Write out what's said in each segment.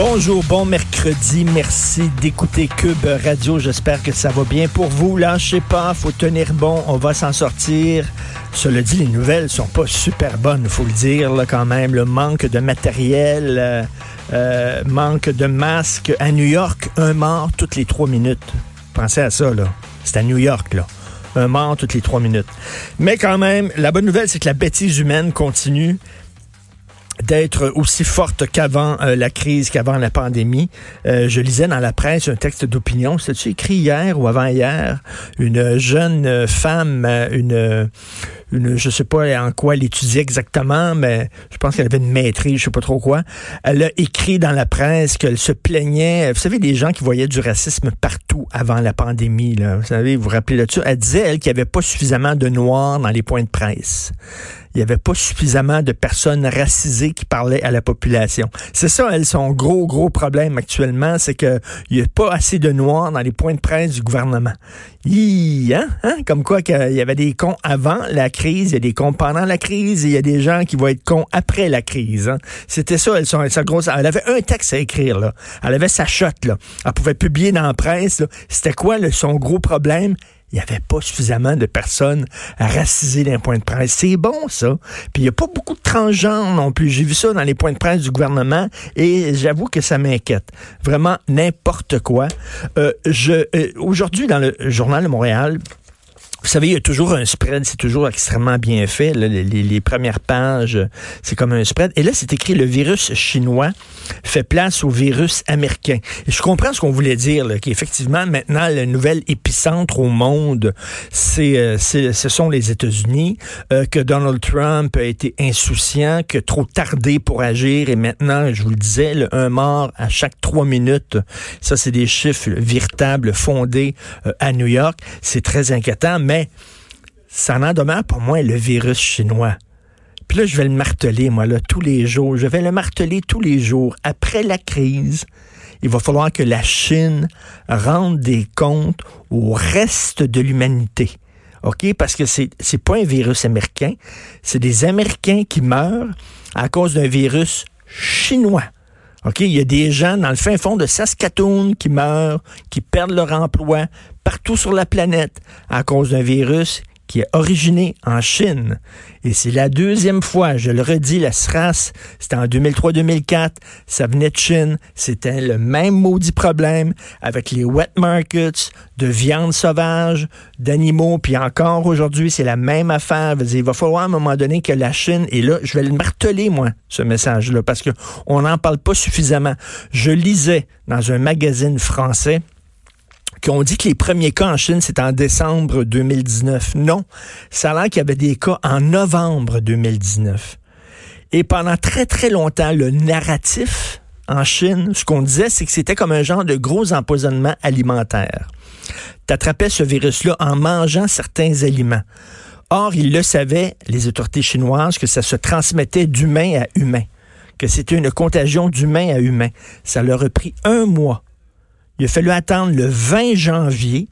Bonjour, bon mercredi. Merci d'écouter Cube Radio. J'espère que ça va bien pour vous. Lâchez pas, faut tenir bon. On va s'en sortir. Cela dit, les nouvelles sont pas super bonnes, faut le dire là, quand même. Le manque de matériel, euh, euh, manque de masques. À New York, un mort toutes les trois minutes. Pensez à ça, là. C'est à New York, là. Un mort toutes les trois minutes. Mais quand même, la bonne nouvelle, c'est que la bêtise humaine continue d'être aussi forte qu'avant euh, la crise, qu'avant la pandémie. Euh, je lisais dans la presse un texte d'opinion, c'est-tu écrit hier ou avant-hier, une jeune femme, une, une, je sais pas en quoi elle étudiait exactement, mais je pense qu'elle avait une maîtrise, je sais pas trop quoi. Elle a écrit dans la presse qu'elle se plaignait, vous savez, des gens qui voyaient du racisme partout avant la pandémie, là. Vous savez, vous vous rappelez là-dessus? Elle disait, elle, qu'il n'y avait pas suffisamment de noirs dans les points de presse il n'y avait pas suffisamment de personnes racisées qui parlaient à la population. C'est ça, elle, son gros, gros problème actuellement, c'est qu'il n'y a pas assez de noirs dans les points de presse du gouvernement. Hi, hein? hein? Comme quoi qu'il y avait des cons avant la crise, il y a des cons pendant la crise, et il y a des gens qui vont être cons après la crise. Hein? C'était ça, elle, sa. Elle avait un texte à écrire, là. Elle avait sa shot, là. Elle pouvait publier dans la presse, C'était quoi son gros problème? il n'y avait pas suffisamment de personnes racisées dans les points de presse. C'est bon, ça. Puis il n'y a pas beaucoup de transgenres non plus. J'ai vu ça dans les points de presse du gouvernement et j'avoue que ça m'inquiète. Vraiment n'importe quoi. Euh, euh, Aujourd'hui, dans le Journal de Montréal, vous savez, il y a toujours un spread, c'est toujours extrêmement bien fait. les, premières pages, c'est comme un spread. Et là, c'est écrit le virus chinois fait place au virus américain. Et je comprends ce qu'on voulait dire, qu'effectivement, maintenant, le nouvel épicentre au monde, c'est, euh, ce sont les États-Unis, euh, que Donald Trump a été insouciant, que trop tardé pour agir, et maintenant, je vous le disais, un mort à chaque trois minutes. Ça, c'est des chiffres véritables fondés euh, à New York. C'est très inquiétant mais ça n'en demeure pour moi le virus chinois. Puis là, je vais le marteler, moi, là, tous les jours. Je vais le marteler tous les jours. Après la crise, il va falloir que la Chine rende des comptes au reste de l'humanité. OK? Parce que c'est, c'est pas un virus américain. C'est des Américains qui meurent à cause d'un virus chinois. OK? Il y a des gens dans le fin fond de Saskatoon qui meurent, qui perdent leur emploi partout sur la planète à cause d'un virus qui est originé en Chine. Et c'est la deuxième fois, je le redis, la SRAS, c'était en 2003-2004, ça venait de Chine, c'était le même maudit problème avec les wet markets de viande sauvage, d'animaux, puis encore aujourd'hui, c'est la même affaire. Il va falloir à un moment donné que la Chine, et là, je vais le marteler, moi, ce message-là, parce qu'on n'en parle pas suffisamment. Je lisais dans un magazine français, qu'on dit que les premiers cas en Chine, c'est en décembre 2019. Non, ça a l'air qu'il y avait des cas en novembre 2019. Et pendant très, très longtemps, le narratif en Chine, ce qu'on disait, c'est que c'était comme un genre de gros empoisonnement alimentaire. T'attrapais ce virus-là en mangeant certains aliments. Or, ils le savaient, les autorités chinoises, que ça se transmettait d'humain à humain, que c'était une contagion d'humain à humain. Ça leur a pris un mois il a fallu attendre le 20 janvier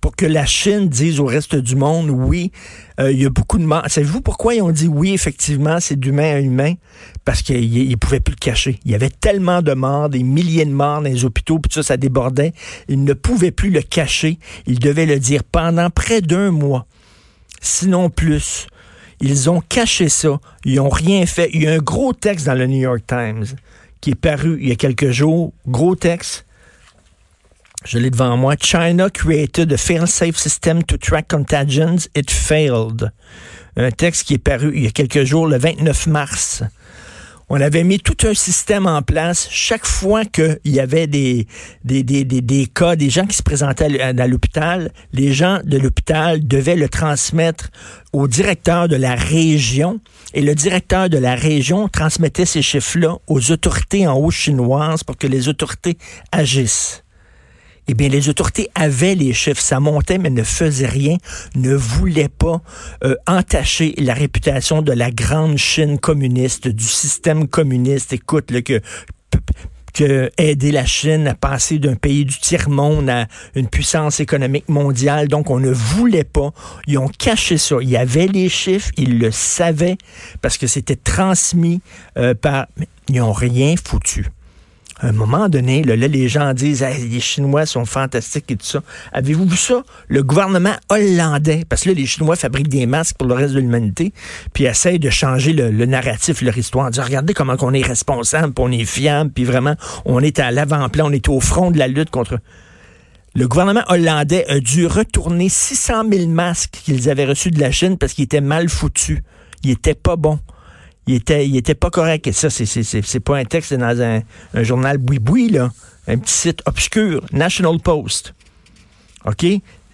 pour que la Chine dise au reste du monde, oui, euh, il y a beaucoup de morts. Savez-vous pourquoi ils ont dit oui, effectivement, c'est d'humain à humain? Parce qu'ils ne pouvaient plus le cacher. Il y avait tellement de morts, des milliers de morts dans les hôpitaux, puis ça, ça débordait. Ils ne pouvaient plus le cacher. Ils devaient le dire pendant près d'un mois, sinon plus. Ils ont caché ça. Ils n'ont rien fait. Il y a un gros texte dans le New York Times qui est paru il y a quelques jours. Gros texte je l'ai devant moi. China created a fail-safe system to track contagions. It failed. Un texte qui est paru il y a quelques jours, le 29 mars. On avait mis tout un système en place. Chaque fois qu'il y avait des, des, des, des, cas, des gens qui se présentaient à, l'hôpital, les gens de l'hôpital devaient le transmettre au directeur de la région. Et le directeur de la région transmettait ces chiffres-là aux autorités en haut chinoises pour que les autorités agissent eh bien, les autorités avaient les chiffres, ça montait, mais ne faisaient rien, ne voulaient pas euh, entacher la réputation de la grande Chine communiste, du système communiste. Écoute, là, que que aider la Chine à passer d'un pays du tiers-monde à une puissance économique mondiale. Donc, on ne voulait pas. Ils ont caché ça. Il y avait les chiffres, ils le savaient parce que c'était transmis euh, par... Ils n'ont rien foutu. À un moment donné, là, les gens disent les Chinois sont fantastiques et tout ça. Avez-vous vu ça? Le gouvernement hollandais, parce que là, les Chinois fabriquent des masques pour le reste de l'humanité, puis essayent de changer le, narratif, leur histoire, en disant regardez comment on est responsable, puis on est fiable, puis vraiment, on est à l'avant-plan, on est au front de la lutte contre. Le gouvernement hollandais a dû retourner 600 000 masques qu'ils avaient reçus de la Chine parce qu'ils étaient mal foutus. Ils étaient pas bons il était, il était pas correct. Et ça, c'est pas un texte dans un, journal boui-boui, là. Un petit site obscur, National Post. OK?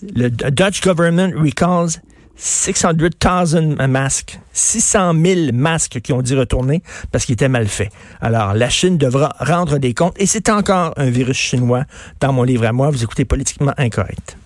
Le Dutch government recalls 600,000 masques. 600 000 masques qui ont dit retourner parce qu'ils étaient mal faits. Alors, la Chine devra rendre des comptes et c'est encore un virus chinois dans mon livre à moi. Vous écoutez Politiquement Incorrect.